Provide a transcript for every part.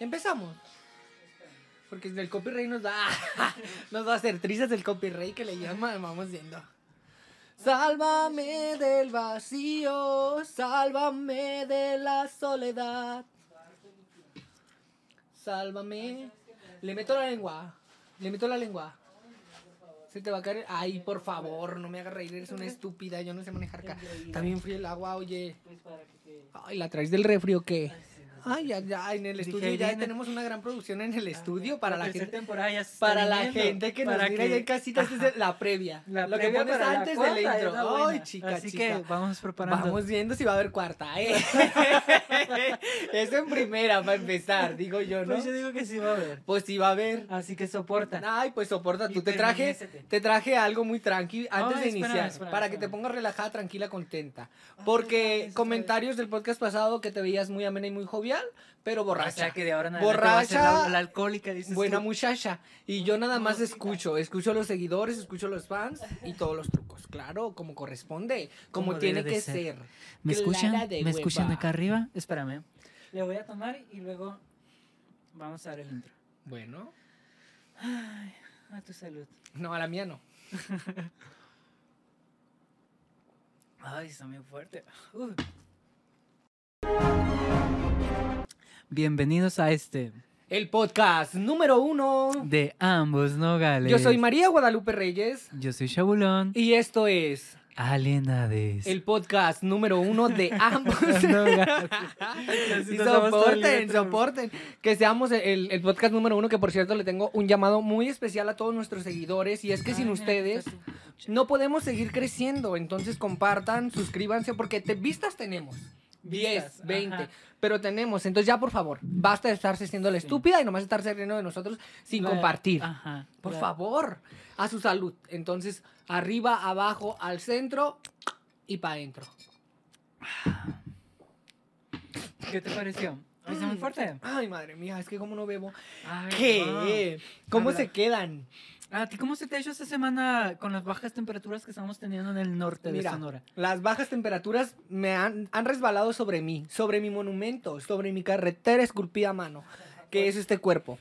Empezamos. Porque el copyright nos da. nos va a hacer trizas el copyright que le llaman. Vamos viendo. Sálvame del vacío, sálvame de la soledad. Sálvame. Le meto la lengua. Le meto la lengua. Se te va a caer. Ay, por favor, no me hagas reír, eres una estúpida. Yo no sé manejar acá. También frío el agua, oye. Ay, ¿la traes del refri o qué? Ay, ya, ya, en el Dije, estudio ya viene. tenemos una gran producción en el estudio para la gente. temporada ya se Para la gente que nos para mira que- ya en casita, es la previa. La Lo que previa pones para la antes cuarta del intro. Ay, chica, Así chica. que vamos preparando. Vamos viendo si va a haber cuarta, ¿eh? Eso en primera, para empezar, digo yo, ¿no? Pues yo digo que sí va a haber. Pues sí va a haber. Así que soporta. Ay, pues soporta, Y tú te traje, te traje algo muy tranqui antes de iniciar, para que te pongas relajada, tranquila, contenta. Porque comentarios del podcast pasado que te veías muy amena y muy jovial, pero O borracha. sea que de ahora en adelante va a ser Borracha, la, la alcohólica, dices Buena tú. muchacha. Y yo nada más escucho, escucho a los seguidores, escucho a los fans y todos los trucos. Claro, como corresponde, como, Como tiene que ser. ser. ¿Me escuchan? ¿Me escuchan acá arriba? Espérame. Le voy a tomar y luego vamos a dar el intro. Bueno, Ay, a tu salud. no, a la mía no. Ay, está muy fuerte. Uh. Bienvenidos a este El podcast número uno. de ambos nogales. Yo soy María Guadalupe Reyes Yo soy Chabulón. y esto es Alienades. el podcast número uno de ambos. Nogales. El soporten, soporten. Que seamos el, el podcast número uno, que por cierto le tengo un llamado muy especial a todos nuestros seguidores. Y es que sin ustedes no podemos seguir creciendo. Entonces compartan, suscríbanse, porque te, vistas tenemos. 10, Vistas, 20, ajá. pero tenemos. Entonces ya, por favor, basta de estarse siendo la Sí. estúpida y nomás estarse riendo de nosotros sin compartir. Ajá. Por favor, a su salud. Entonces, arriba, abajo, al centro y para adentro. ¿Qué te pareció? ¿Está muy fuerte? Ay, madre mía, es que como no bebo. Ay, ¿Qué? ¿Cómo Habla. se quedan? ¿A ti cómo se te ha hecho esta semana con las bajas temperaturas que estamos teniendo en el norte Mira, de Sonora? las bajas temperaturas me han, han resbalado sobre mí, sobre mi monumento, sobre mi carretera esculpida a mano, que es este cuerpo.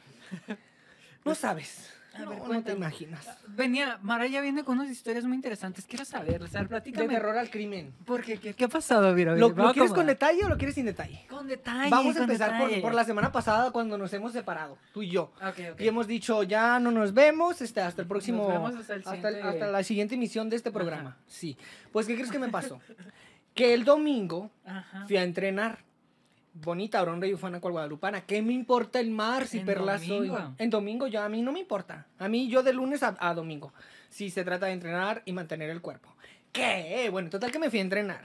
No sabes. A No, ver, no te imaginas. Venía, Maraya viene con unas historias muy interesantes. Quiero saber, o sea, De platícame. terror al crimen. ¿Por qué? ¿Qué, qué ha pasado? Mira, ¿Lo, mira, lo va quieres con detalle o lo quieres sin detalle? Con detalle. Vamos a empezar por, por la semana pasada cuando nos hemos separado, tú y yo. Ok, ok. Y hemos dicho, ya no nos vemos este, hasta el próximo. Nos vemos hasta el hasta, hasta la siguiente emisión de este Ajá. programa. Sí. Pues, ¿qué crees que me pasó? que el domingo Ajá. fui a entrenar. Bonita, Aurón de Ufana, cual Guadalupana. ¿Qué me importa el mar si perla soy? En domingo, yo a mí no me importa. A mí, yo de lunes a, a domingo. Si se trata de entrenar y mantener el cuerpo. ¿Qué? Bueno, total que me fui a entrenar.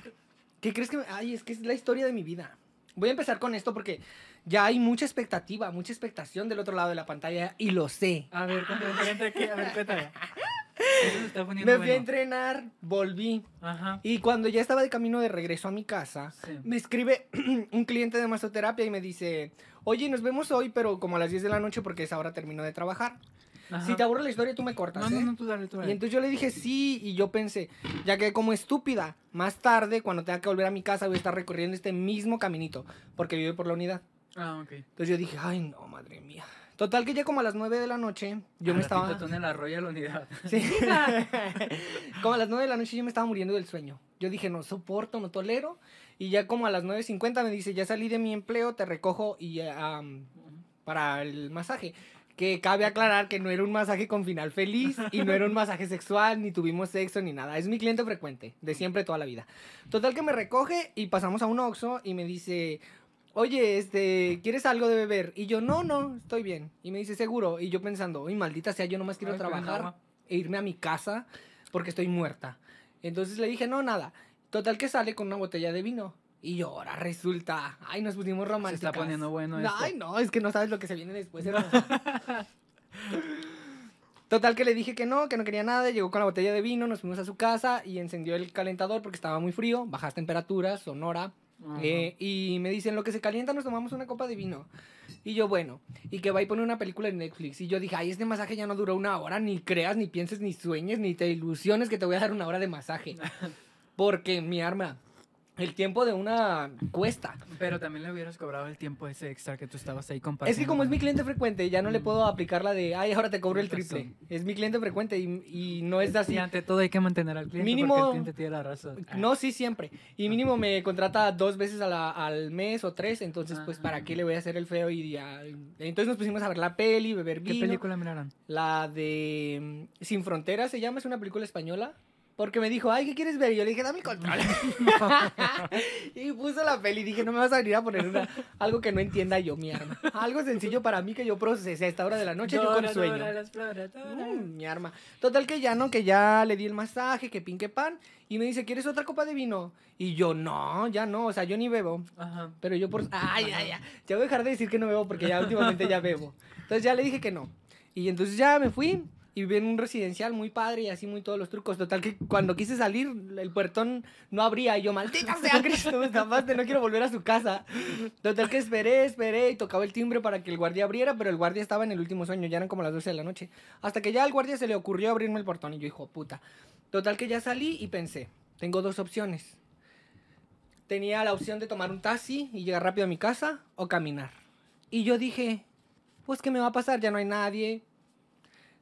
¿Qué crees que me.? Ay, es que es la historia de mi vida. Voy a empezar con esto porque ya hay mucha expectativa, mucha expectación del otro lado de la pantalla y lo sé. A ver, cuéntame. A ver, cuéntame. Eso está Me fui a bueno. entrenar, volví. Ajá. Y cuando ya estaba de camino de regreso a mi casa, Sí. me escribe un cliente de masoterapia y me dice, oye, nos vemos hoy, pero como a las 10 de la noche porque a esa hora termino de trabajar. Ajá. Si te aburre la historia, tú me cortas. No, ¿eh?". no, tú dale, tú Y dale. entonces yo le dije sí, y yo pensé, ya que como estúpida, más tarde, cuando tenga que volver a mi casa, voy a estar recorriendo este mismo caminito, porque vive por la unidad. Ah, ok. Entonces yo dije, ay, no, madre mía. Total que ya como a las 9 de la noche, yo Al me estaba... tú en el arroyo de la unidad. Sí. como a las 9 de la noche yo me estaba muriendo del sueño. Yo dije, no soporto, no tolero. Y ya como a las 9.50 me dice, ya salí de mi empleo, te recojo y para el masaje. Que cabe aclarar que no era un masaje con final feliz y no era un masaje sexual, ni tuvimos sexo, ni nada. Es mi cliente frecuente, de siempre, toda la vida. Total que me recoge y pasamos a un Oxxo y me dice, oye, este, ¿quieres algo de beber? Y yo, no, no, estoy bien. Y me dice, seguro. Y yo pensando, uy, maldita sea, yo nomás quiero Ay, trabajar e irme a mi casa porque estoy muerta. Entonces le dije, no, nada. Total que sale con una botella de vino. Y yo, ahora resulta, ay, nos pusimos Se románticas. está poniendo bueno esto. Ay, no, es que no sabes lo que se viene después. hermana. Total que le dije que no, que no quería nada, llegó con la botella de vino, nos fuimos a su casa y encendió el calentador porque estaba muy frío, bajas temperaturas, sonora. Eh, y me dicen, lo que se calienta nos tomamos una copa de vino. Y yo, bueno, y que va y pone una película en Netflix. Y yo dije, ay, este masaje ya no duró una hora, ni creas, ni pienses, ni sueñes, ni te ilusiones que te voy a dar una hora de masaje. Porque mi arma, el tiempo de una cuesta. Pero también le hubieras cobrado el tiempo ese extra que tú estabas ahí Es compartiendo. que como es mi cliente frecuente, ya no le Mm. puedo aplicar la de, ay, ahora te cobro el triple. Es mi cliente frecuente y, y no es así. Y ante todo hay que mantener al cliente Mínimo- porque el cliente tiene la razón. Ah, No, sí, siempre. Y mínimo me contrata dos veces a la- al mes o tres, entonces, pues, Ah. ¿para qué le voy a hacer el feo? Y ya... Entonces nos pusimos a ver la peli, beber ¿Qué vino. película miraron? La de mm, Sin Fronteras se llama, es una película española. Porque me dijo, ay, ¿qué quieres ver? Y yo le dije, dame el control. y puso la peli y dije, no me vas a venir a poner una- algo que no entienda yo, mi arma. Algo sencillo para mí que yo procese a esta hora de la noche, yo con sueño. Dora la exploradora. Mm, mi arma. Total que ya no, que ya le di el masaje, que pin que pan. Y me dice, ¿quieres otra copa de vino? Y yo, no, ya no, o sea, yo ni bebo. Ajá. Pero yo por... Ay, ay, ay. Ya voy a dejar de decir que no bebo porque ya últimamente ya bebo. Entonces ya le dije que no. Y entonces ya me fui y viví en un residencial muy padre y así muy todos los trucos. Total que cuando quise salir, el puertón no abría y yo, maldita sea Cristo, me no quiero volver a su casa. Total que esperé, esperé y tocaba el timbre para que el guardia abriera, pero el guardia estaba en el último sueño, ya eran como las 12 de la noche. Hasta que ya al guardia se le ocurrió abrirme el portón y yo, hijo puta. Total que ya salí y pensé, tengo dos opciones. Tenía la opción de tomar un taxi y llegar rápido a mi casa o caminar. Y yo dije, pues ¿qué me va a pasar? Ya no hay nadie.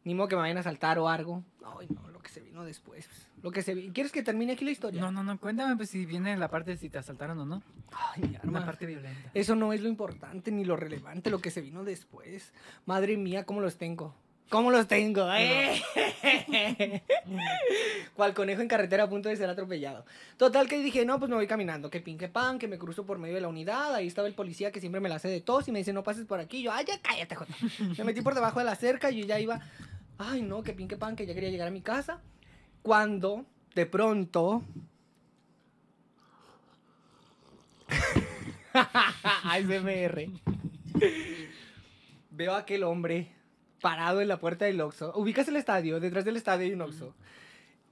Ni modo que me vayan a saltar o algo. Ay, no, lo que se vino después. Lo que se vi- ¿Quieres que termine aquí la historia? No, no, no, cuéntame pues si viene la parte de si te asaltaron o no. Ay, mi Una arma. parte violenta. Eso no es lo importante ni lo relevante, lo que se vino después. Madre mía, ¿cómo los tengo? ¿Cómo los tengo? ¡Eh! Cual conejo en carretera a punto de ser atropellado. Total que dije, no, pues me voy caminando, que pin, que pan, que me cruzo por medio de la unidad. Ahí estaba el policía que siempre me la hace de tos y me dice, no pases por aquí. Yo, ay, ya cállate, Jota. Me metí por debajo de la cerca y yo ya iba, ay, no, que pin, que pan, que ya quería llegar a mi casa. Cuando, de pronto... ASMR. Veo a aquel hombre parado en la puerta del Oxxo. Ubicas el estadio, detrás del estadio hay un Oxxo.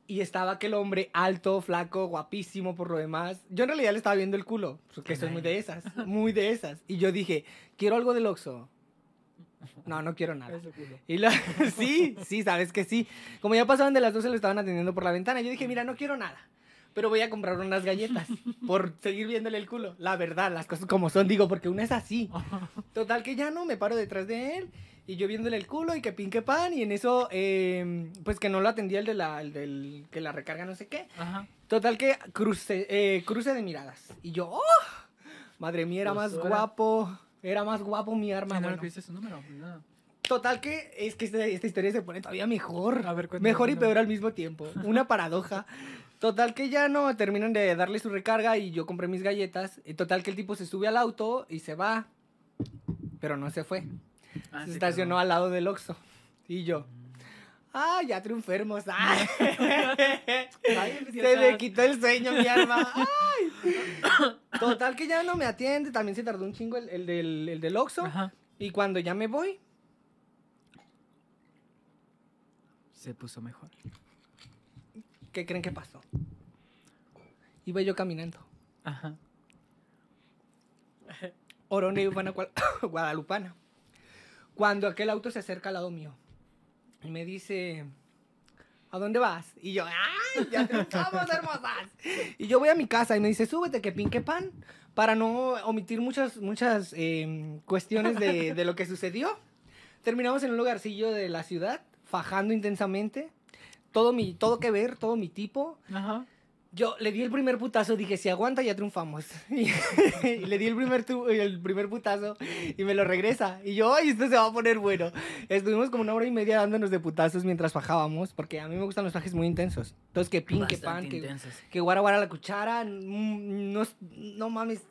Y estaba aquel hombre alto, flaco, guapísimo por lo demás. Yo en realidad le estaba viendo el culo, porque soy muy de esas, muy de esas. Y yo dije, quiero algo del Oxxo. No, no quiero nada. Y la, sí, sí, sabes que sí. Como ya pasaban de las 12, lo estaban atendiendo por la ventana. Yo dije, mira, no quiero nada. Pero voy a comprar unas galletas por seguir viéndole el culo. La verdad, las cosas como son, digo, porque una es así. Total que ya no, me paro detrás de él y yo viéndole el culo y que pin que pan. Y en eso, eh, pues que no lo atendía el, de la, el del que la recarga, no sé qué. Ajá. Total que cruce, eh, cruce de miradas. Y yo, ¡oh! Madre mía, era Pues más guapo. Era más guapo mi arma. ¿Quién no su número? No. Total que es que esta, esta historia se pone todavía mejor. A ver, mejor y peor al mismo tiempo. Una paradoja. Total que ya no terminan de darle su recarga y yo compré mis galletas. Total que el tipo se sube al auto y se va. Pero no se fue. Ah, se sí, estacionó al lado del Oxxo. Y yo. Ah, ya triunfé hermosa. Ay. Se me quitó el sueño, mi arma. Ay. Total que ya no me atiende. También se tardó un chingo el, el del, el del Oxxo. Ajá. Y cuando ya me voy, Se puso mejor. ¿qué creen que pasó? Iba yo caminando. Ajá. Orone Urbana Gual- Guadalupana. Cuando aquel auto se acerca al lado mío y me dice, ¿a dónde vas? Y yo, ¡ay! Ya triunfamos, hermosas. Y yo voy a mi casa y me dice, súbete, que pinque pan, para no omitir muchas, muchas eh, cuestiones de, de lo que sucedió. Terminamos en un lugarcillo de la ciudad, fajando intensamente. Todo, mi, todo que ver, todo mi tipo. Ajá. Yo le di el primer putazo, dije, si aguanta ya triunfamos. Y, y le di el primer, tu- el primer putazo y me lo regresa. Y yo, ay, esto se va a poner bueno. Estuvimos como una hora y media dándonos de putazos mientras fajábamos, porque a mí me gustan los fajes muy intensos. Entonces, que pin, que pan, que, guara guara la cuchara, no, no mames.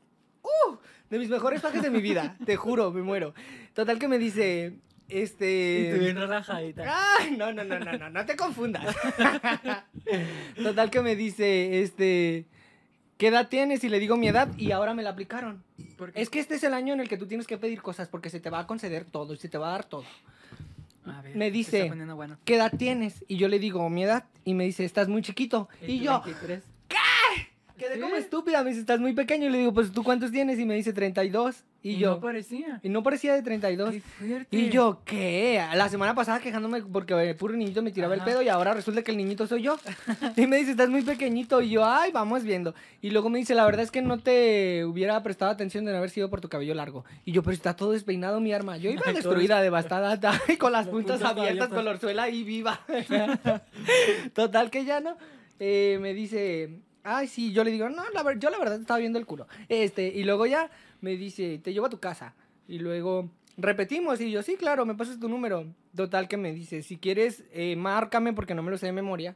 ¡Uh! De mis mejores fajes de mi vida, te juro, me muero. Total que me dice, este... Y tú bien relajadita. Ay, no, no, no, no, no, no te confundas. Total que me dice, este, ¿qué edad tienes? Y le digo mi edad y ahora me la aplicaron. Es que este es el año en el que tú tienes que pedir cosas porque se te va a conceder todo y se te va a dar todo. A ver, me dice- bueno. ¿Qué edad tienes? Y yo le digo mi edad y me dice, estás muy chiquito. Y yo, 23. quedé como ¿Sí? estúpida, me dice, estás muy pequeño. Y le digo, pues tú cuántos tienes? Y me dice 32. Y, Y yo, no parecía. y no parecía de 32. Qué fuerte. Y yo, ¿qué? La semana pasada quejándome porque el puro niñito me tiraba Ajá. el pedo y ahora resulta que el niñito soy yo. Y me dice, estás muy pequeñito. Y yo, ay, vamos viendo. Y luego me dice, la verdad es que no te hubiera prestado atención de no haber sido por tu cabello largo. Y yo, pero está todo despeinado mi arma. Yo iba destruida, devastada, ta- con las puntas puntas abiertas, con la orzuela y viva. Total que ya no. Eh, me dice, ay, sí, yo le digo, no, la yo la verdad estaba viendo el culo. Este, y luego ya me dice, te llevo a tu casa. Y luego repetimos, y yo, sí, claro, me pasas tu número. Total que me dice, si quieres, eh, márcame porque no me lo sé de memoria.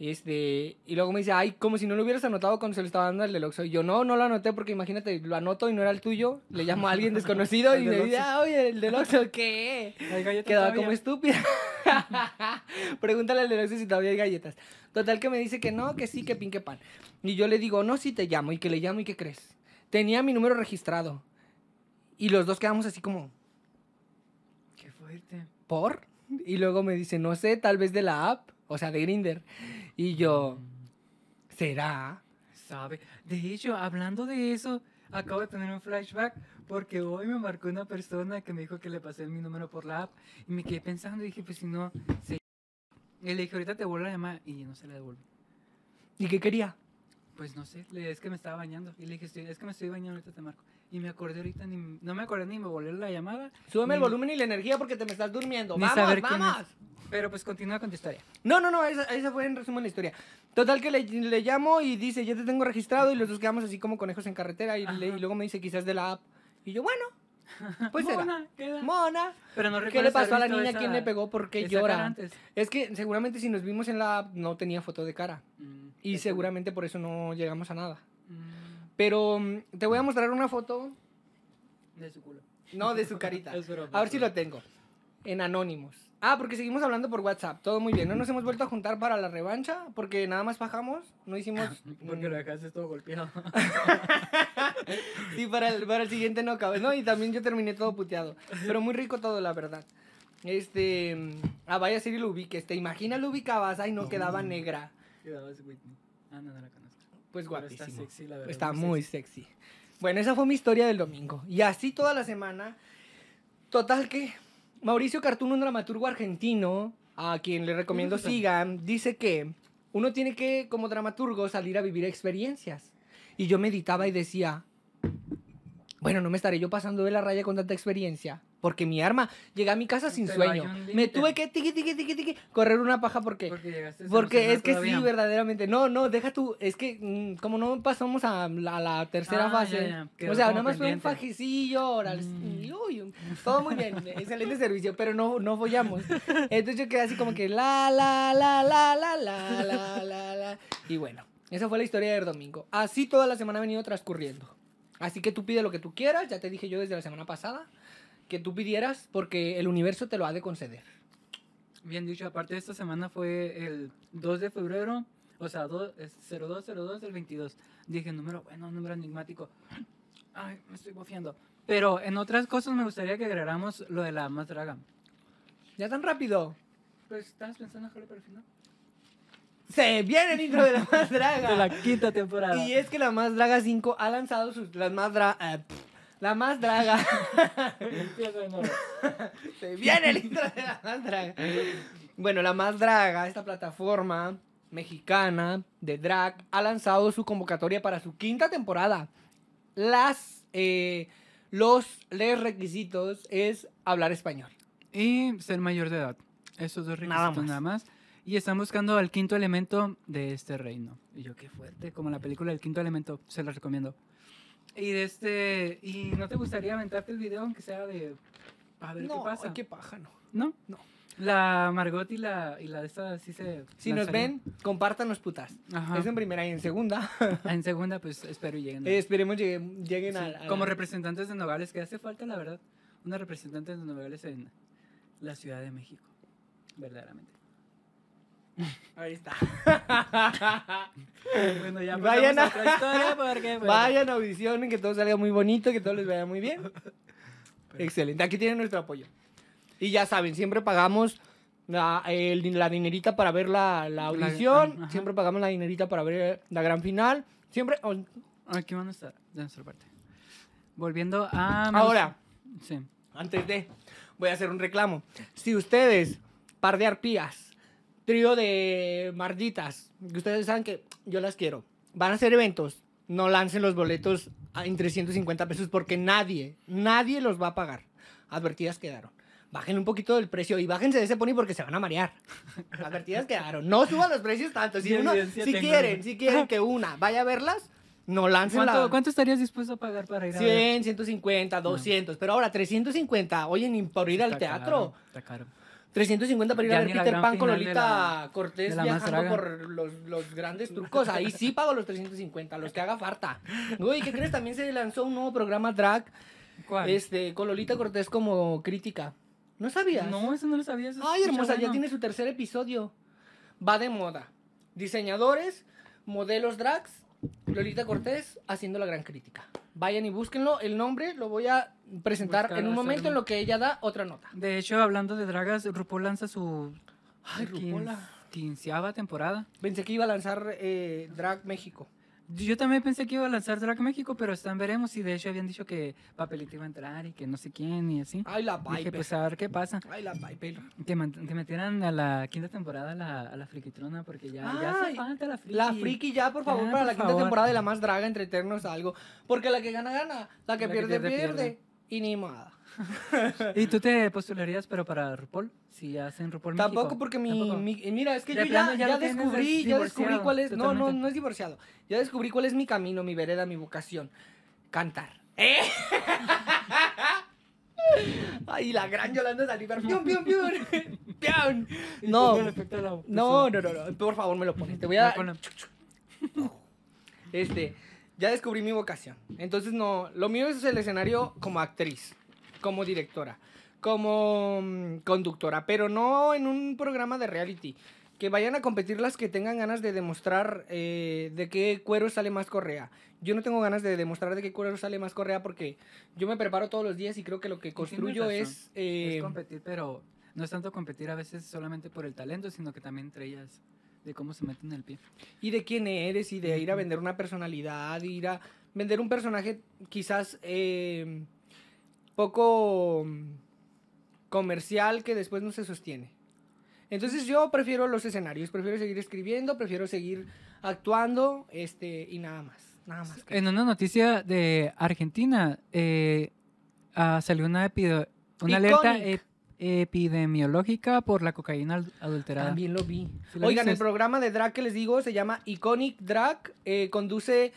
Este, y luego me dice, ay, como si no lo hubieras anotado cuando se lo estaba dando al del Oxxo. Y yo, no, no lo anoté porque imagínate, lo anoto y no era el tuyo. Le llamo a alguien desconocido y me dice, ah, oye, el del Oxxo, ¿qué? Quedaba como estúpida. Pregúntale al del Oxxo si todavía hay galletas. Total que me dice que no, que sí, que pin, que pan. Y yo le digo, no, sí te llamo. Y que le llamo y ¿qué crees? Tenía mi número registrado. Y los dos quedamos así como, Qué fuerte. ¿por? Y luego me dice, no sé, tal vez de la app, o sea, de Grinder. Y yo, ¿será? Sabe. De hecho, hablando de eso, acabo de tener un flashback porque hoy me marcó una persona que me dijo que le pasé mi número por la app y me quedé pensando y dije, pues si no, se... Y le dije, ahorita te vuelvo a llamar y no se la devolví. ¿Y qué quería? Pues no sé, le- es que me estaba bañando. Y le dije, "Estoy- es que me estoy bañando, ahorita te marco. Y me acordé ahorita, ni, no me acordé ni me volvió la llamada. Súbeme el volumen y la energía porque te me estás durmiendo. Ni ¡Vamos, saber quién vamos! Pero pues continúa con tu historia. No, no, no, esa, esa fue en resumen la historia. Total que le, le llamo y dice, ya te tengo registrado y los dos quedamos así como conejos en carretera y, le- y luego me dice quizás de la app. Y yo, bueno, pues. Mona, queda. Mona. Pero no ¿Qué le pasó a la niña? esa- ¿Quién le pegó? ¿Por qué llora? Es que seguramente si nos vimos en la app no tenía foto de cara. Mm, Y seguramente por eso no llegamos a nada. Mm, Pero mm, te voy a mostrar una foto, de su culo. no de su carita. A ver si lo tengo. En Anónimos. Ah, porque seguimos hablando por WhatsApp. Todo muy bien. No nos hemos vuelto a juntar para la revancha porque nada más bajamos. No hicimos. Porque lo dejaste todo golpeado. Sí, para el, para el siguiente no cabe. No, y también yo terminé todo puteado. Pero muy rico todo, la verdad. Este. Ah, vaya a ser y lo ubiques. ¿Te imaginas lo ubicabas? Ay, no, quedaba negra. Quedabas Whitney. Ah, no, no la conozco. Pues Pero guapísimo. Está sexy, la verdad. Está muy sexy. Bueno, esa fue mi historia del domingo. Y así toda la semana. Total que Mauricio Cartún, un dramaturgo argentino, a quien le recomiendo sigan, dice que uno tiene que, como dramaturgo, salir a vivir experiencias. Y yo meditaba y decía, bueno, no me estaré yo pasando de la raya con tanta experiencia. Porque mi arma, llegué a mi casa sin Pero sueño. Me tuve que tiqui, tiqui, tiqui, tiqui, correr una paja porque... Porque llegaste Porque es que todavía. sí, verdaderamente. No, no, deja tú. Es que mm, como no pasamos a la, a la tercera Ah, fase. ya, ya, O sea, nada más fue un fajecillo, órale, Mm. uy, todo muy bien, excelente servicio, pero no, no follamos. Entonces yo quedé así como que la, la, la, la, la, la, la, la, la. Y bueno, esa fue la historia del domingo. Así toda la semana ha venido transcurriendo. Así que tú pide lo que tú quieras, ya te dije yo desde la semana pasada, que tú pidieras porque el universo te lo ha de conceder. Bien dicho, aparte esta semana fue el 2 de febrero, o sea, do- es 0202 del 22. Dije, número bueno, número enigmático. Ay, me estoy bofiando. Pero en otras cosas me gustaría que agregáramos lo de la más draga. Ya tan rápido. Pues, ¿estabas pensando dejarlo para el final? Se viene el intro de la más draga. De la quinta temporada. Y es que la más draga 5 ha lanzado sus. Las más dra- eh, la más draga. Empieza de nuevo. Se viene el intro de la más draga. Bueno, la más draga, esta plataforma mexicana de drag, ha lanzado su convocatoria para su quinta temporada. Las. eh, los les requisitos es hablar español. Y ser mayor de edad. Esos dos Nada requisitos más. nada más. Y están buscando al quinto elemento de este reino. Y yo, qué fuerte, como la película El quinto elemento, se la recomiendo. Y de este. ¿Y no te gustaría aventarte el video, aunque sea de. A ver no, qué pasa? ay, qué paja, no. ¿No? No. La Margot y la, y la de esta sí se. Si nos ven, compártanos putas. Ajá. Eso en primera y en segunda. En segunda, pues espero y lleguen. eh, esperemos lleguen, lleguen Sí, a, a como representantes de Nogales, que hace falta, la verdad, una representante de Nogales en la Ciudad de México. Verdaderamente. Ahí está. Bueno, ya Vayan a- otra historia porque... bueno, Vayan, audicionen, que todo salga muy bonito, que todo les vaya muy bien. Excelente, aquí tienen nuestro apoyo. Y ya saben, siempre pagamos la, el- la dinerita para ver la, la audición, ajá. siempre pagamos la dinerita para ver la gran final. Siempre, oh, Aquí van a estar, de nuestra parte. volviendo a... Ahora, Sí. antes de, voy a hacer un reclamo. Si ustedes, par de arpías, trío de marditas, ustedes saben que yo las quiero, van a hacer eventos, no lancen los boletos en 350 pesos porque nadie, nadie los va a pagar. Advertidas quedaron. Bajen un poquito del precio y bájense de ese pony porque se van a marear. Advertidas quedaron. No suban los precios tanto. Si, uno, si quieren, si quieren que una vaya a verlas, no lancen la... ¿Cuánto, ¿Cuánto estarías dispuesto a pagar para ir a ver? 100, 150, 200. Pero ahora 350. Oye, ni por ir al Está teatro. caro, está caro. 350 para ir Ya a ver Peter Pan con Lolita la- Cortés viajando por los, los grandes trucos. Ahí sí pago los 350, los que haga falta. Uy, ¿qué crees? También se lanzó un nuevo programa drag ¿Cuál? este, con Lolita Cortés como crítica. ¿No sabías? No, eso no lo sabía. eso Ay, hermosa, ya tiene su tercer episodio. Va de moda. Diseñadores, modelos drags, Lolita Cortés haciendo la gran crítica. Vayan y búsquenlo. El nombre lo voy a presentar Buscar, en un momento en lo que ella da otra nota. De hecho, hablando de dragas, RuPaul lanza su Ay, quinceava temporada. Pensé que iba a lanzar eh, Drag México. Yo también pensé que iba a lanzar Drag México, pero están veremos y de hecho habían dicho que Papelito iba a entrar y que no sé quién y así. Ay, la Dije, Piper. pues a ver qué pasa. Ay, la Piper. Que, que metieran a la quinta temporada a la, a la friquitrona porque ya, ya hace Ay, falta la friki. La friki ya, por favor, Ya, para por la quinta favor. temporada de la más draga, entretenernos algo. Porque la que gana, gana. La que La que pierde, pierde, pierde, pierde. Y ni nada. ¿Y tú te postularías, pero para RuPaul? Si hacen RuPaul Tampoco México. porque mi, Tampoco. mi- Mira, es que De yo ya, ya descubrí, des- ya descubrí cuál es... No, no, no es divorciado. Ya descubrí cuál es mi camino, mi vereda, mi vocación. Cantar. ¿Eh? Ay, la gran Yolanda Saldívar. Pium, pium, pium. Pium. No, no, no, no, no. Por favor, me lo pones. Te voy a... Este, ya descubrí mi vocación. Entonces, no, lo mío es el escenario como actriz, como directora, como mm, conductora, pero no en un programa de reality. Que vayan a competir las que tengan ganas de demostrar eh, de qué cuero sale más correa. Yo no tengo ganas de demostrar de qué cuero sale más correa porque yo me preparo todos los días y creo que lo que construyo es... eh, Es competir, pero no es tanto competir a veces solamente por el talento, sino que también entre ellas de cómo se meten el pie. y de quién eres y de ir a vender una personalidad, ir a vender un personaje quizás eh, poco comercial que después no se sostiene. Entonces yo prefiero los escenarios, prefiero seguir escribiendo, prefiero seguir actuando, este, y nada más, nada más. que En una noticia de Argentina eh, ah, salió una, una alerta Iconic. Epidemiológica por la cocaína adulterada. También lo vi. ¿Sí lo Oigan, el programa de drag que les digo se llama Iconic Drag. eh, conduce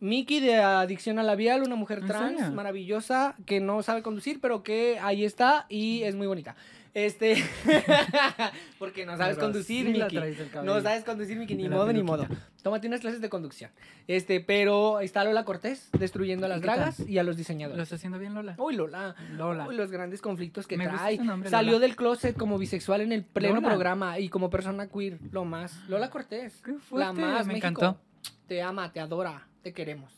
Miki de Adicción a Labial, una mujer ¿En trans maravillosa que no sabe conducir, pero que ahí está y es muy bonita. Este, porque no sabes Pero conducir, sí Miki. No sabes conducir, Miki, ni modo ni modo. Tómate unas clases de conducción. Este, pero está Lola Cortés destruyendo a las dragas y a los ¿Lo diseñadores. está haciendo bien, Lola? Uy, Lola. Lola. Uy, los grandes conflictos que Me trae. nombre, Salió Lola. del closet como bisexual en el pleno Lola. programa y como persona queer, lo más. Lola Cortés. Qué la más me México. encantó. Te ama, te adora, te queremos.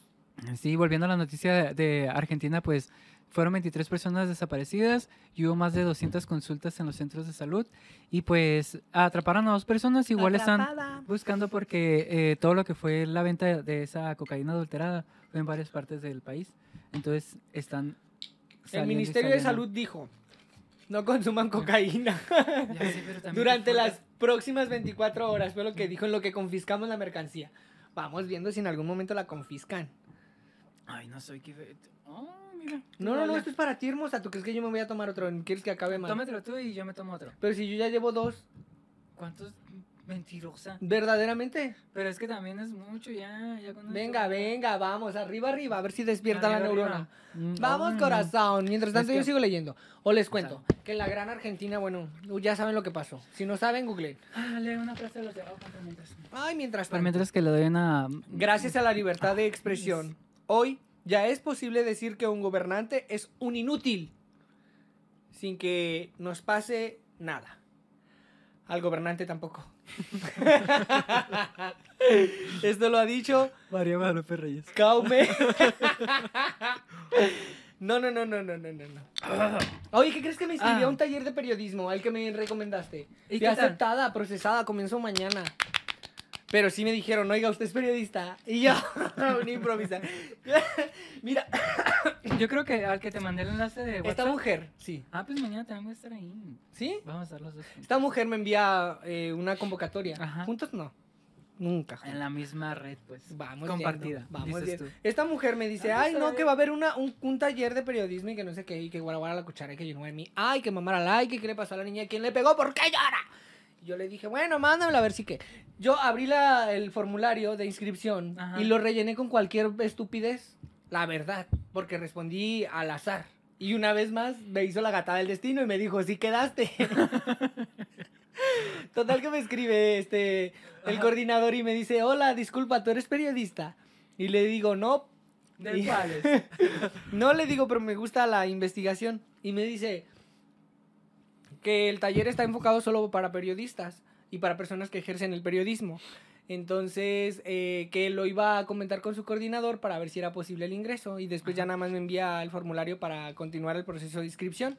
Sí, volviendo a la noticia de, de Argentina, pues fueron 23 personas desaparecidas y hubo más de 200 consultas en los centros de salud y pues atraparon a dos personas, igual están Atrapada. buscando porque eh, todo lo que fue la venta de esa cocaína adulterada fue en varias partes del país, entonces están... El Ministerio de. Salud dijo, no consuman cocaína Ya pero durante las próximas 24 horas. Fue lo que dijo en lo que confiscamos la mercancía. Vamos viendo si en algún momento la confiscan. Ay, no soy que... Oh, No, no, no, esto es para ti, hermosa. ¿Tú crees que yo me voy a tomar otro? ¿Quieres que acabe más? Tómatelo tú y yo me tomo otro. Pero si yo ya llevo dos, ¿Cuántos? Mentirosa. verdaderamente. Pero es que también es mucho ya. ya Venga, venga, vamos, arriba, arriba, a ver si despierta la Arriba, neurona. arriba. Mm, Vamos, ay, corazón. Mientras tanto, yo que- sigo leyendo. O les cuento que en la gran Argentina, bueno, ya saben lo que pasó. Si no saben, google. Ah, lee una frase de los de abajo mientras. Ay, mientras tanto. mientras que le doy una. Gracias a la libertad de expresión, hoy ya es posible decir que un gobernante es un inútil sin que nos pase nada. Al gobernante tampoco. Esto lo ha dicho María Guadalupe Reyes. Caume. No, no, no, no, no, no, no. no. Oye, ¿qué crees que me inscribí a Ah. un taller de periodismo al que me recomendaste? ¿Y aceptada, procesada, comienzo mañana. Pero sí me dijeron, oiga, usted es periodista. Y yo, una improvisa. Mira, Yo creo que al que te mandé el enlace de esta mujer, sí. Ah, pues mañana también voy a estar ahí. ¿Sí? Vamos a estar los dos. juntos. Esta mujer me envía eh, una convocatoria. Ajá. ¿Juntos? No. Nunca. En la misma red, pues. Vamos Compartida. viendo, vamos dices viendo. tú. Esta mujer me dice, Vamos ay, a no, que va a haber una, un, un taller de periodismo y que no sé qué, y que guaraguara la cuchara, y que yo no de mí. Ay, que mamara like, que qué le pasó a la niña, quién le pegó, por qué llora. Yo le dije, bueno, mándamela a ver si qué. Yo abrí la, el formulario de inscripción Ajá. y lo rellené con cualquier estupidez, la verdad, porque respondí al azar. Y una vez más me hizo la gatada del destino y me dijo, sí quedaste. Total que me escribe este el Ajá. coordinador y me dice, hola, disculpa, ¿tú eres periodista? Y le digo, no, ¿De Y- no le digo, pero me gusta la investigación. Y me dice que el taller está enfocado solo para periodistas y para personas que ejercen el periodismo. Entonces, eh, que lo iba a comentar con su coordinador para ver si era posible el ingreso. Y después ya nada más me envía el formulario para continuar el proceso de inscripción.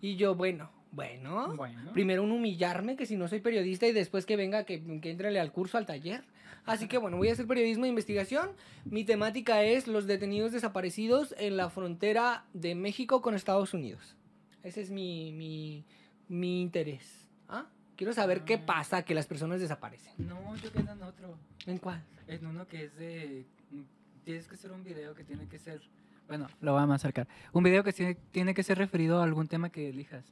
Y yo, bueno, bueno. Bueno. Primero un humillarme, que si no soy periodista, y después que venga, que, que entrele al curso, al taller. Así que bueno, voy a hacer periodismo de investigación. Mi temática es los detenidos desaparecidos en la frontera de México con Estados Unidos. Ese es mi, mi, mi interés. ¿Ah? Quiero saber qué Ah. pasa que las personas desaparecen. No, yo quedo en otro. ¿En cuál? En uno que es de. Tienes que hacer un video que tiene que ser. Bueno, lo vamos a acercar. Un video que tiene, tiene que ser referido a algún tema que elijas.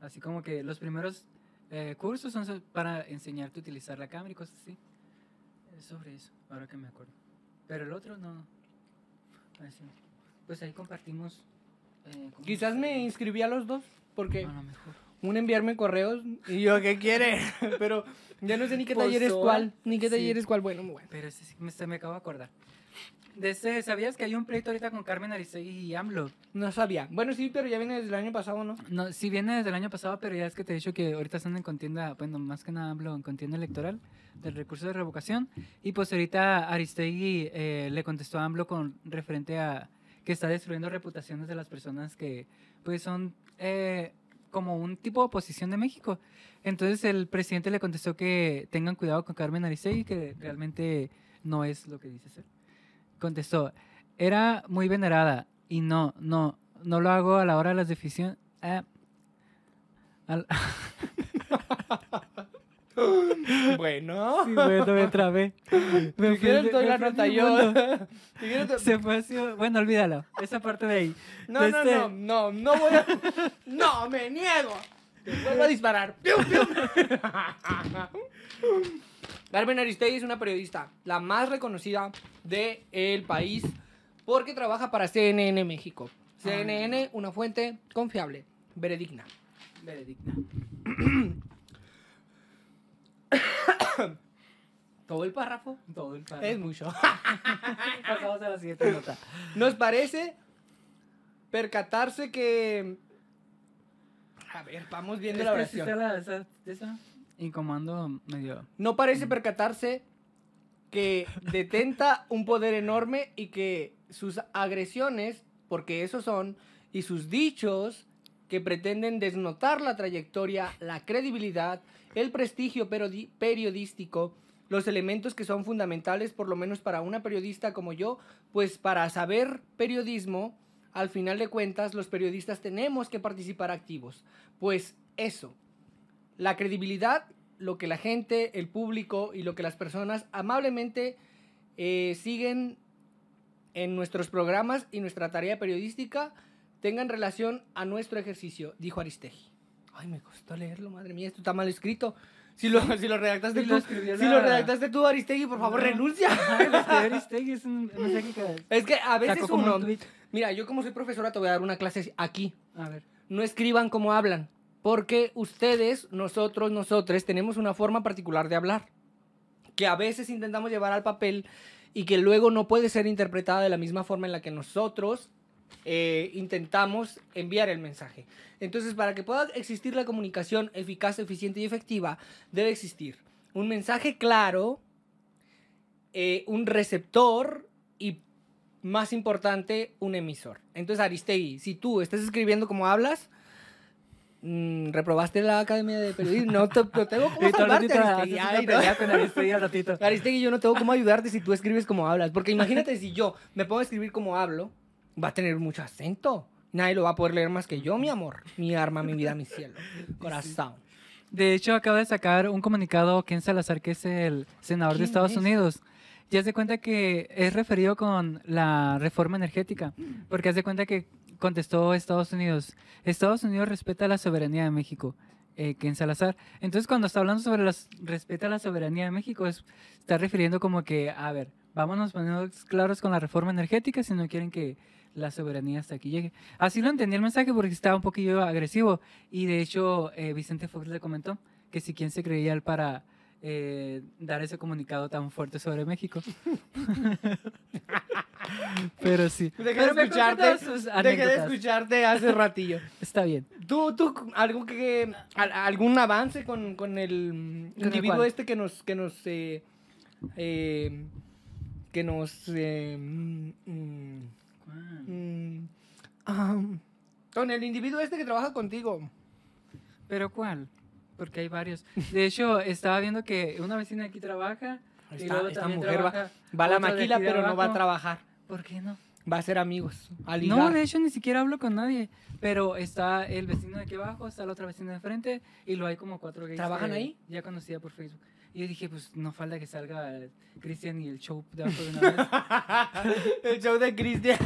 Así como que los primeros eh, cursos son so- para enseñarte a utilizar la cámara y cosas así. Es sobre eso, ahora que me acuerdo. Pero el otro no. Así. Pues ahí compartimos. eh, Quizás me inscribí a los dos, porque lo mejor. Un enviarme correos y yo, ¿qué quiere? Pero ya no sé ni qué Pues, taller es cuál, ni qué sí. taller es cuál. Bueno, bueno. Pero ese sí me, se me acabo de acordar. De ese, ¿Sabías que hay un pleito ahorita con Carmen Aristegui y AMLO? No sabía. Bueno, sí, pero ya viene desde el año pasado, ¿no? No, sí viene desde el año pasado, pero ya es que te he dicho que ahorita están en contienda, bueno, más que nada hablo en contienda electoral del recurso de revocación. Y pues ahorita Aristegui eh, le contestó a AMLO con referente a que está destruyendo reputaciones de las personas que pues son eh, como un tipo de oposición de México. Entonces el presidente le contestó que tengan cuidado con Carmen Aristegui, que realmente no es lo que dice ser. Contestó, era muy venerada y no, no, no lo hago a la hora de las decisiones. Bueno. Sí, bueno, me trabé. Me Si quieres doy la nota yo. Se fue así. Bueno, olvídalo. Esa parte de ahí. No, no, Este- no, no, no voy a... No, me niego. Vuelvo a disparar. ¡Piu, piu! Carmen Aristegui es una periodista, la más reconocida del país, porque trabaja para CNN México. CNN, una fuente confiable, veredigna. Veredicta. Todo el párrafo Todo el es mucho. Pasamos a la siguiente nota. Nos parece percatarse que... A ver, vamos viendo la oración. esa, esa incomando medio. No parece percatarse que detenta un poder enorme y que sus agresiones, porque esos son, y sus dichos que pretenden desnotar la trayectoria, la credibilidad, el prestigio periodístico, los elementos que son fundamentales, por lo menos para una periodista como yo, pues para saber periodismo, al final de cuentas, los periodistas tenemos que participar activos. Pues eso, la credibilidad, lo que la gente, el público y lo que las personas amablemente eh, siguen en nuestros programas y nuestra tarea periodística tengan relación a nuestro ejercicio, dijo Aristegui. Ay, me costó leerlo, madre mía, esto está mal escrito. Si lo, si lo redactaste Sí, tú, lo si lo redactaste tú, Aristegui, por favor, No. renuncia. Ay, Aristegui es un mensaje que Es que a veces uno... un. Mira, yo como soy profesora te voy a dar una clase aquí. A ver. no escriban como hablan, porque ustedes, nosotros, nosotros tenemos una forma particular de hablar, que a veces intentamos llevar al papel y que luego no puede ser interpretada de la misma forma en la que nosotros eh, intentamos enviar el mensaje. Entonces, para que pueda existir la comunicación eficaz, eficiente y efectiva, debe existir un mensaje claro, eh, un receptor y, más importante, un emisor. Entonces, Aristegui, si tú estás escribiendo como hablas, mm, reprobaste la academia de periodismo. No, te, no tengo cómo Y salvarte, Aristegui. haces una Ay, no. pelea con Aristegui al ratito. Aristegui, yo no tengo cómo ayudarte si tú escribes como hablas. Porque imagínate si yo me pongo a escribir como hablo, va a tener mucho acento. Nadie lo va a poder leer más que yo, mi amor. Mi arma, mi vida, mi cielo. Corazón. De hecho, acaba de sacar un comunicado Ken Salazar, que es el senador de ¿Quién Estados es? Unidos. Ya se cuenta que es referido con la reforma energética, porque hace cuenta que contestó Estados Unidos. Estados Unidos respeta la soberanía de México, eh, Ken Salazar. Entonces, cuando está hablando sobre la respeta la soberanía de México, es, está refiriendo como que, a ver, vámonos poniendo claros con la reforma energética si no quieren que la soberanía hasta aquí llegue. Así lo entendí el mensaje porque estaba un poquillo agresivo y de hecho eh, Vicente Fox le comentó que si quién se creía él para eh, dar ese comunicado tan fuerte sobre México. Pero sí. Dejé Pero de escucharte. Dejé de escucharte hace ratillo. Está bien. ¿Tú, tú, algo que, al- algún avance con, con el mm, ¿Con el individuo cuál? este que nos, que nos, eh, eh, que nos, eh, mm, mm, con el individuo este que trabaja contigo? ¿Pero cuál? Porque hay varios. De hecho, estaba viendo que una vecina aquí trabaja. y Esta, luego esta también mujer va, va a la maquila, pero no va a trabajar. ¿Por qué no? Va a ser amigos, a ligar. No, de hecho ni siquiera hablo con nadie. Pero está el vecino de aquí abajo, está la otra vecina de enfrente y lo hay como cuatro gays. ¿Trabajan ahí? Ya conocía por Facebook. Y yo dije, pues no falta que salga Cristian y el show de abajo de una vez. el show de Cristian.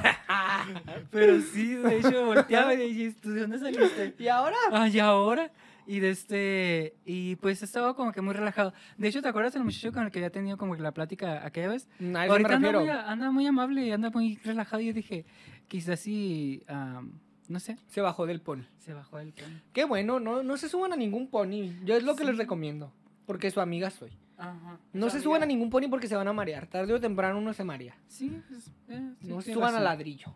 Pero sí, de hecho volteaba y dije, ¿tú de dónde saliste? ¿Y ahora? Ah, ¿y ahora? Y de este, y pues estaba como que muy relajado. De hecho, ¿te acuerdas del muchacho con el que había tenido como que la plática aquella vez? A me Ahorita anda muy, anda muy amable y anda muy relajado. Y yo dije, quizás sí, no sé, Se bajó del pony. se bajó el tono. Qué bueno, no, no se suban a ningún pony. Yo es lo que les recomiendo. Porque su amiga soy. Ajá. No se suban a ningún pony porque se van a marear. Tarde o temprano uno se marea. Sí, pues, eh, sí, no se suban razón. al ladrillo.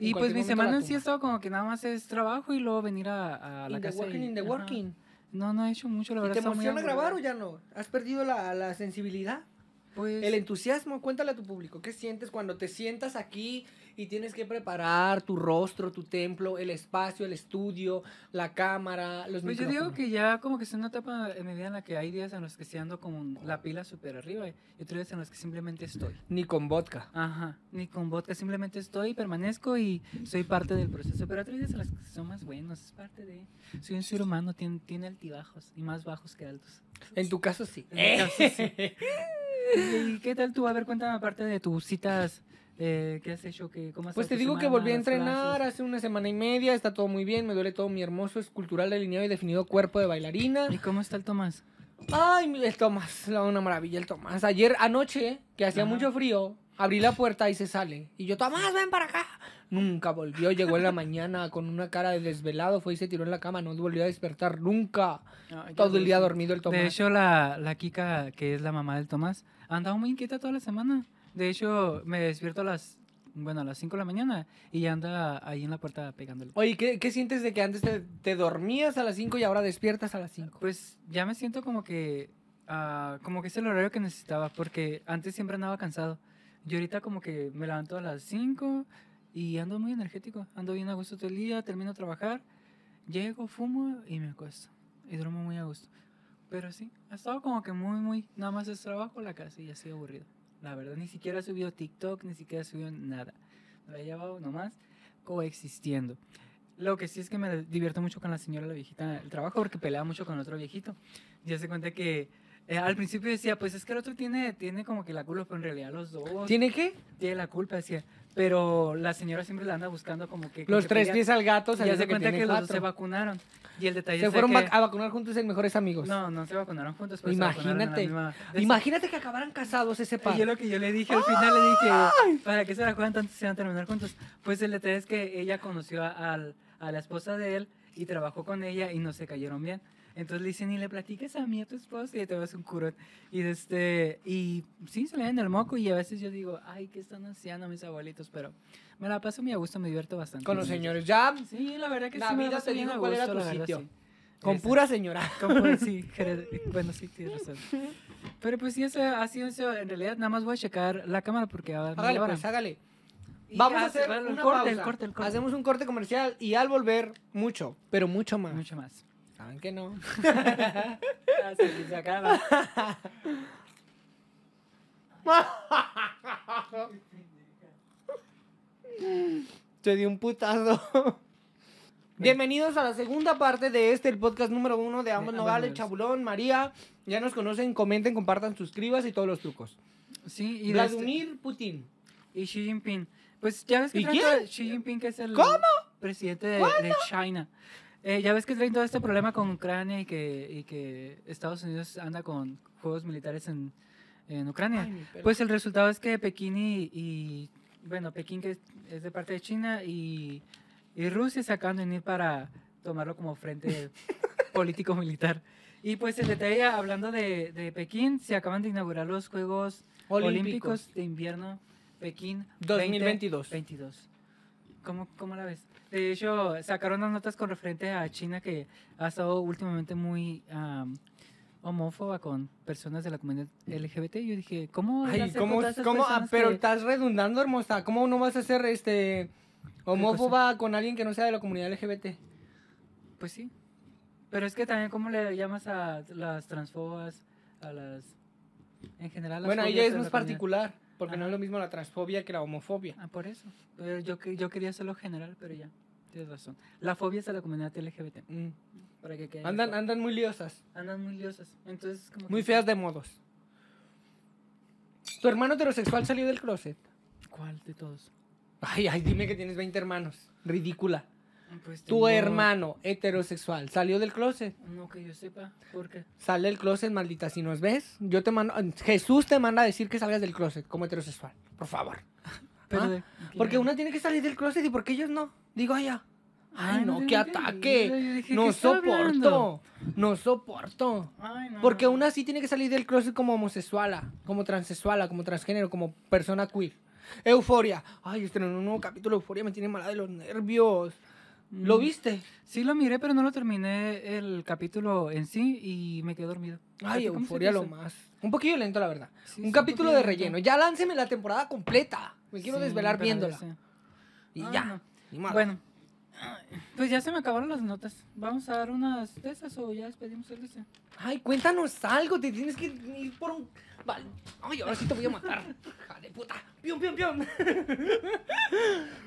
Y pues mi semana en sí estado como que nada más es trabajo y luego venir a, a la In the casa. working, y- in the ajá. working. No, no he hecho mucho, la ¿Y verdad. te emociona grabar o ya no? ¿Has perdido la, la sensibilidad? Pues, El entusiasmo, cuéntale a tu público. ¿Qué sientes cuando te sientas aquí y tienes que preparar tu rostro, tu templo, el espacio, el estudio, la cámara, los Pues yo digo micrófonos? que ya como que es una etapa en mi vida en la que hay días en los que sí ando como la pila súper arriba y otros días en los que simplemente estoy. Ni con vodka. Ajá, ni con vodka, simplemente estoy, permanezco y soy parte del proceso. Pero otros días en los que son más buenos, es parte de... Soy un ser humano, tiene, tiene altibajos y más bajos que altos. En tu caso sí. En mi caso, sí. ¿Y qué tal tú? A ver, cuéntame aparte de tus citas, eh, ¿qué has hecho? ¿Qué, ¿Cómo has Pues te digo que volví a entrenar clases? hace una semana y media, está todo muy bien, me duele todo mi hermoso escultural delineado y definido cuerpo de bailarina. ¿Y cómo está el Tomás? Ay, el Tomás, una maravilla el Tomás. Ayer anoche, que hacía Ajá. mucho frío, abrí la puerta y se sale. Y yo, Tomás, ven para acá. Nunca volvió, llegó en la mañana con una cara de desvelado, fue y se tiró en la cama, no volvió a despertar nunca. Ay, Todo el día dormido el Tomás. De hecho, la, la Kika, que es la mamá del Tomás, ha andado muy inquieta toda la semana. De hecho, me despierto a las, bueno, a las 5 de la mañana y anda ahí en la puerta pegándole. Oye, ¿qué, qué sientes de que antes te, te dormías a las 5 y ahora despiertas a las 5? Pues ya me siento como que, ah, como que es el horario que necesitaba, porque antes siempre andaba cansado. Y ahorita como que me levanto a las 5 y ando muy energético, ando bien a gusto todo el día, termino de trabajar, llego, fumo y me acuesto. Y duermo muy a gusto. Pero sí, ha estado como que muy, muy, nada más es trabajo, la casa y así aburrido. La verdad, ni siquiera he subido TikTok, ni siquiera he subido nada. Me la he llevado nomás coexistiendo. Lo que sí es que me divierto mucho con la señora, la viejita, el trabajo, porque pelea mucho con otro viejito. Ya se cuenta que eh, al principio decía, pues es que el otro tiene, tiene como que la culpa, pero en realidad los dos ¿Tiene qué? tiene la culpa, decía. Pero la señora siempre la anda buscando como que... Los que tres pies al gato, Y ya se que cuenta tiene que los dos se vacunaron. Y el detalle Se es fueron que... a vacunar juntos en mejores amigos. No, no se vacunaron juntos, pero se vacunaron Imagínate. misma- Imagínate que acabaran casados ese par. y yo lo que yo le dije al final le dije, ¿para qué se la juegan tanto si van a terminar juntos? Pues el detalle es que ella conoció a, al- a la esposa de él y trabajó con ella y no se cayeron bien. Entonces le dicen, y le platiques a mí, a tu esposa, y te vas un curón. Y, este, y sí, se le dan el moco y a veces yo digo, ay, ¿qué están haciendo mis abuelitos? Pero me la paso muy a gusto, me divierto bastante. Con los señores. Ya, Sí, la verdad que La sí me vida la paso te dijo cuál era gusto, tu la verdad, sitio. sí. con pura señora. Como, sí, Jerez- bueno, sí, tienes razón. Pero pues sí, eso ha sido eso. En realidad, nada más voy a checar la cámara porque me Hágale, pues, hágale. Y Vamos a hacer el corte, el pausa. corte, el corte. Hacemos un corte comercial y al volver, mucho, pero mucho más. Mucho más. Saben que no. Ah, se, acaba. Se dio un putazo. Bienvenidos a la segunda parte de este, el podcast número uno de ambos Nogales. Chabulón, María. Ya nos conocen, comenten, compartan, suscríbanse y todos los trucos. Sí, y, de este- Vladimir Putin. y Xi Jinping. Pues ya ves que ¿Y quién? Xi Jinping, que es el ¿Cómo? presidente de, de China. Eh, ya ves que traen todo este problema con Ucrania y que, y que Estados Unidos anda con juegos militares en, en Ucrania. Ay. Pues el resultado es que Pekín y, y, bueno, Pekín que es de parte de China y, y Rusia se acaban de unir para tomarlo como frente político militar. Y pues el detalle, hablando de, de Pekín, se acaban de inaugurar los Juegos Olímpicos. Olímpicos de Invierno Pekín 2022. 2022. ¿Cómo, ¿Cómo la ves? De hecho, sacaron unas notas con referente a China que ha estado últimamente muy am, homófoba con personas de la comunidad LGBT. Yo dije, ¿cómo? Ay, ¿cómo, cómo- ah, pero que- estás redundando, hermosa. ¿Cómo no vas a ser este homófoba con alguien que no sea de la comunidad LGBT? Pues sí. Pero es que también, ¿cómo le llamas a las transfobas, a las... En general, las Bueno, ella es más comunidad? Porque no es lo mismo la transfobia que la homofobia. Ah, por eso. Pero yo, yo quería hacerlo general, pero ya. Tienes razón. La fobia es a la comunidad LGBT. Mm. Para que quede Andan, andan muy liosas, Andan muy liosas. Entonces, como muy que- feas de modos. ¿Tu hermano heterosexual salió del closet? ¿Cuál de todos? Ay, ay, dime que tienes 20 hermanos. Ridícula. Pues Tu tengo- hermano heterosexual salió del closet. No que yo sepa. ¿Por qué? Sale del closet, maldita. Si nos ves, yo te mando. Jesús te manda a decir que salgas del closet como heterosexual. Por favor. Pero ¿Ah? Porque una tiene que salir del closet y porque ellos no. Digo, ay, ya. Ay, Ay, no, no qué ataque. No ¿qué está soporto. No soporto. Ay, no, Porque no. una sí tiene que salir del closet como homosexuala, como transexuala, como transgénero, como persona queer. Euforia. Ay, estrenó un nuevo capítulo de Euforia, me tiene mala de los nervios. ¿Lo Mm, viste? Sí lo miré, pero no lo terminé el capítulo en sí y me quedé dormido. Ay, ¿A ti cómo se te Euforia lo más. Un poquillo lento, la verdad. Sí, un sí, capítulo de lento. relleno. Ya lánceme la temporada completa. Me quiero Sí, desvelar viéndola. Y Ah, ya. no. Bueno, pues ya se me acabaron las notas. Vamos a dar unas de esas o ya despedimos el DC. Ay, cuéntanos algo. Te tienes que ir por un. Vale. Ay, ahora sí te voy a matar. Hija de puta. Pium, pium, pium.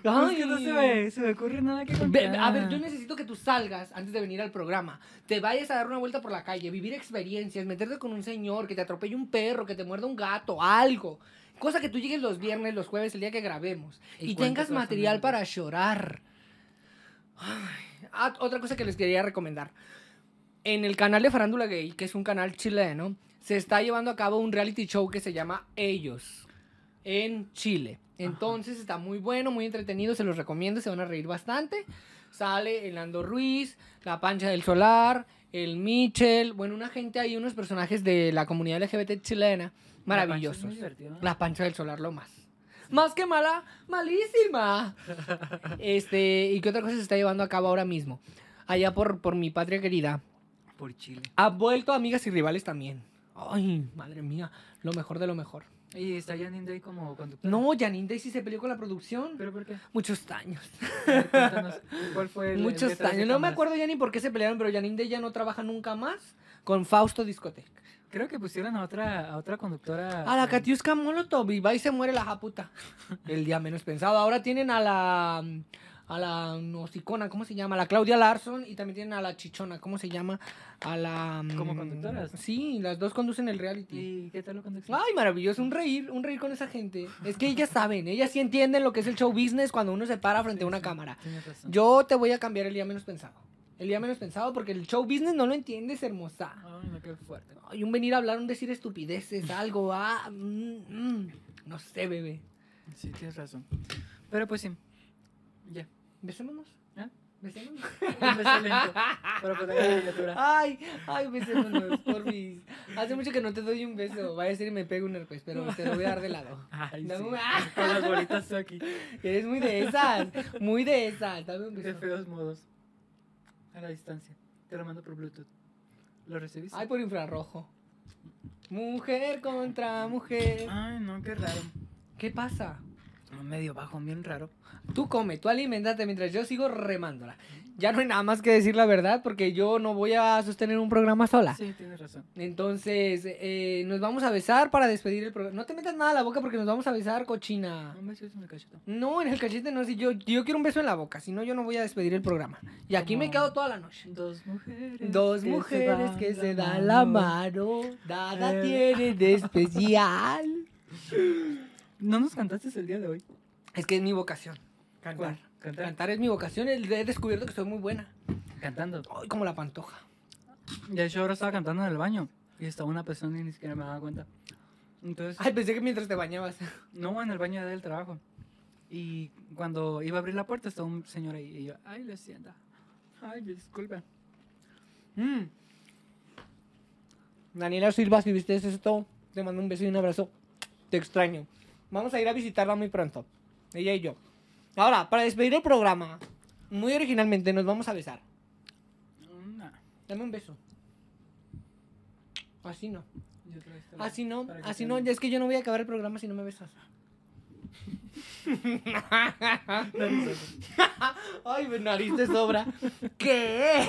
Ay, que no se me, se me ocurre nada que contar. a ver, yo necesito que tú salgas antes de venir al programa. Te vayas a dar una vuelta por la calle, vivir experiencias, meterte con un señor, que te atropelle un perro, que te muerda un gato, algo. Cosa que tú llegues los viernes, los jueves, el día que grabemos. Y tengas material para llorar. Ay, ah, otra cosa que les quería recomendar. En el canal de Farándula Gay, que es un canal chileno, se está llevando a cabo un reality show que se llama Ellos, en Chile. Entonces está muy bueno, muy entretenido, se los recomiendo, se van a reír bastante. Sale el Nando Ruiz, la Pancha del Solar, el Michel, bueno, una gente ahí, unos personajes de la comunidad LGBT chilena, La Pancha maravillosos. muy divertido. La Pancha del Solar lo más. Más que mala, malísima. Este, ¿y qué otra cosa se está llevando a cabo ahora mismo? Allá por, por mi patria querida. Por Chile. Ha vuelto Amigas y Rivales también. Ay, madre mía, lo mejor de lo mejor. Y está Janine Day como conductora. No, Janine Daisy se peleó con la producción. ¿Pero por qué? Muchos años. Ver, ¿Cuál fue el- el Muchos de años. No me acuerdo ya ni por qué se pelearon, pero Janine Day ya no trabaja nunca más con Fausto Discoteca. Creo que pusieron a otra, a otra conductora. A la Katiuska Molotov y va y se muere la japuta. El día menos pensado. Ahora tienen a la. A la hocicona, ¿cómo se llama? A la Claudia Larson y también tienen a la chichona, ¿cómo se llama? A la. ¿Como mm, conductoras? Sí, las dos conducen el reality. ¿Y qué tal lo conducción? Ay, maravilloso, un reír, un reír con esa gente. Es que ellas saben, ellas sí entienden lo que es el show business cuando uno se para frente a una cámara. Tienes razón. Yo te voy a cambiar el día menos pensado. El día menos pensado porque el show business no lo entiendes, hermosa. Ay, no, qué fuerte. Ay, un venir a hablar, un decir estupideces, algo, ah, mm, mm. no sé, bebé. Sí, tienes razón. Pero pues sí. Ya. Besémonos. ¿Eh? Besémonos. Un beso lento para poner la miniatura. Ay, ay, besémonos, porfis. Hace mucho que no te doy un beso. Vaya a ser y me pego un herpes, pero te lo voy a dar de lado. Ay, Dame sí. un- ah, Con las bolitas aquí. Eres muy de esas, muy de esas. Dame un De beso. feos modos. A la distancia. Te lo mando por Bluetooth. ¿Lo recibiste? Ay, por infrarrojo. Mujer contra mujer. Ay, no, qué raro. ¿Qué pasa? Medio bajo, bien raro. Tú come, tú alimentate mientras yo sigo remándola. ya no hay nada más que decir la verdad porque yo no voy a sostener un programa sola. Sí, tienes razón. Entonces, eh, nos vamos a besar para despedir el programa. No te metas nada a la boca porque nos vamos a besar, cochina. Un beso en el cachete. No, en el cachete no. Si yo, yo quiero un beso en la boca, si no, yo no voy a despedir el programa. Y aquí me Como- quedo toda la noche. Dos mujeres. Dos que mujeres se que dan se dan la mano, nada Eh. tienen de especial. ¿No nos cantaste el día de hoy? Es que es mi vocación. Cantar. ¿Cantar? Cantar es mi vocación. He descubierto que soy muy buena. Cantando. Ay, como la pantoja. De hecho, ahora estaba cantando en el baño. Y estaba una persona y ni siquiera me daba cuenta. Entonces, Ay, pensé que mientras te bañabas. no, en el baño del trabajo. Y cuando iba a abrir la puerta estaba un señor ahí. Y yo, ay, le sienta. Ay, disculpe. Mm. Daniela Silva, si viste esto, te mando un beso y un abrazo. Te extraño. Vamos a ir a visitarla muy pronto. Ella y yo. Ahora, para despedir el programa, muy originalmente nos vamos a besar. Dame un beso. Así no. Así no. Así no. Es que yo no voy a acabar el programa si no me besas. Ay, mi nariz te sobra. ¿Qué?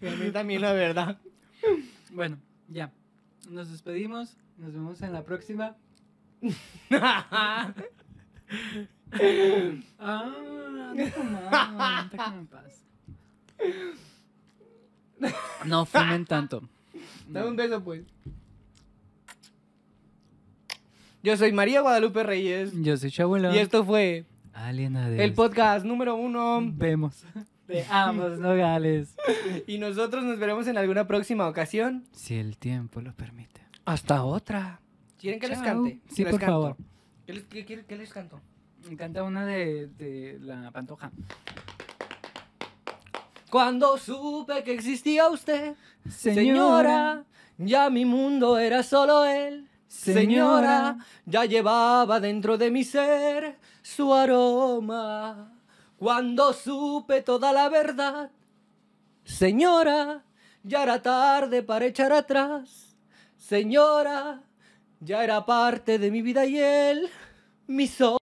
Y a mí también, la verdad. Bueno, ya. Nos despedimos. Nos vemos en la próxima. Ah, déjame, déjame en paz. No fumen tanto. Dame un beso, pues. Yo soy María Guadalupe Reyes. Yo soy Chabuelo. Y esto fue Alienades. el podcast número uno. Vemos. De ambos nogales. Y nosotros nos veremos en alguna próxima ocasión. Si el tiempo lo permite. Hasta otra. ¿Quieren que les Chao. cante? Sí, Les por canto. favor. ¿Qué les, qué quiere- qué les canto? Me encanta una de, de la pantoja. Cuando supe que existía usted, señora, ya mi mundo era solo él. Señora, ya llevaba dentro de mi ser su aroma. Cuando supe toda la verdad, señora, ya era tarde para echar atrás. Señora, ya era parte de mi vida y él, mi sol.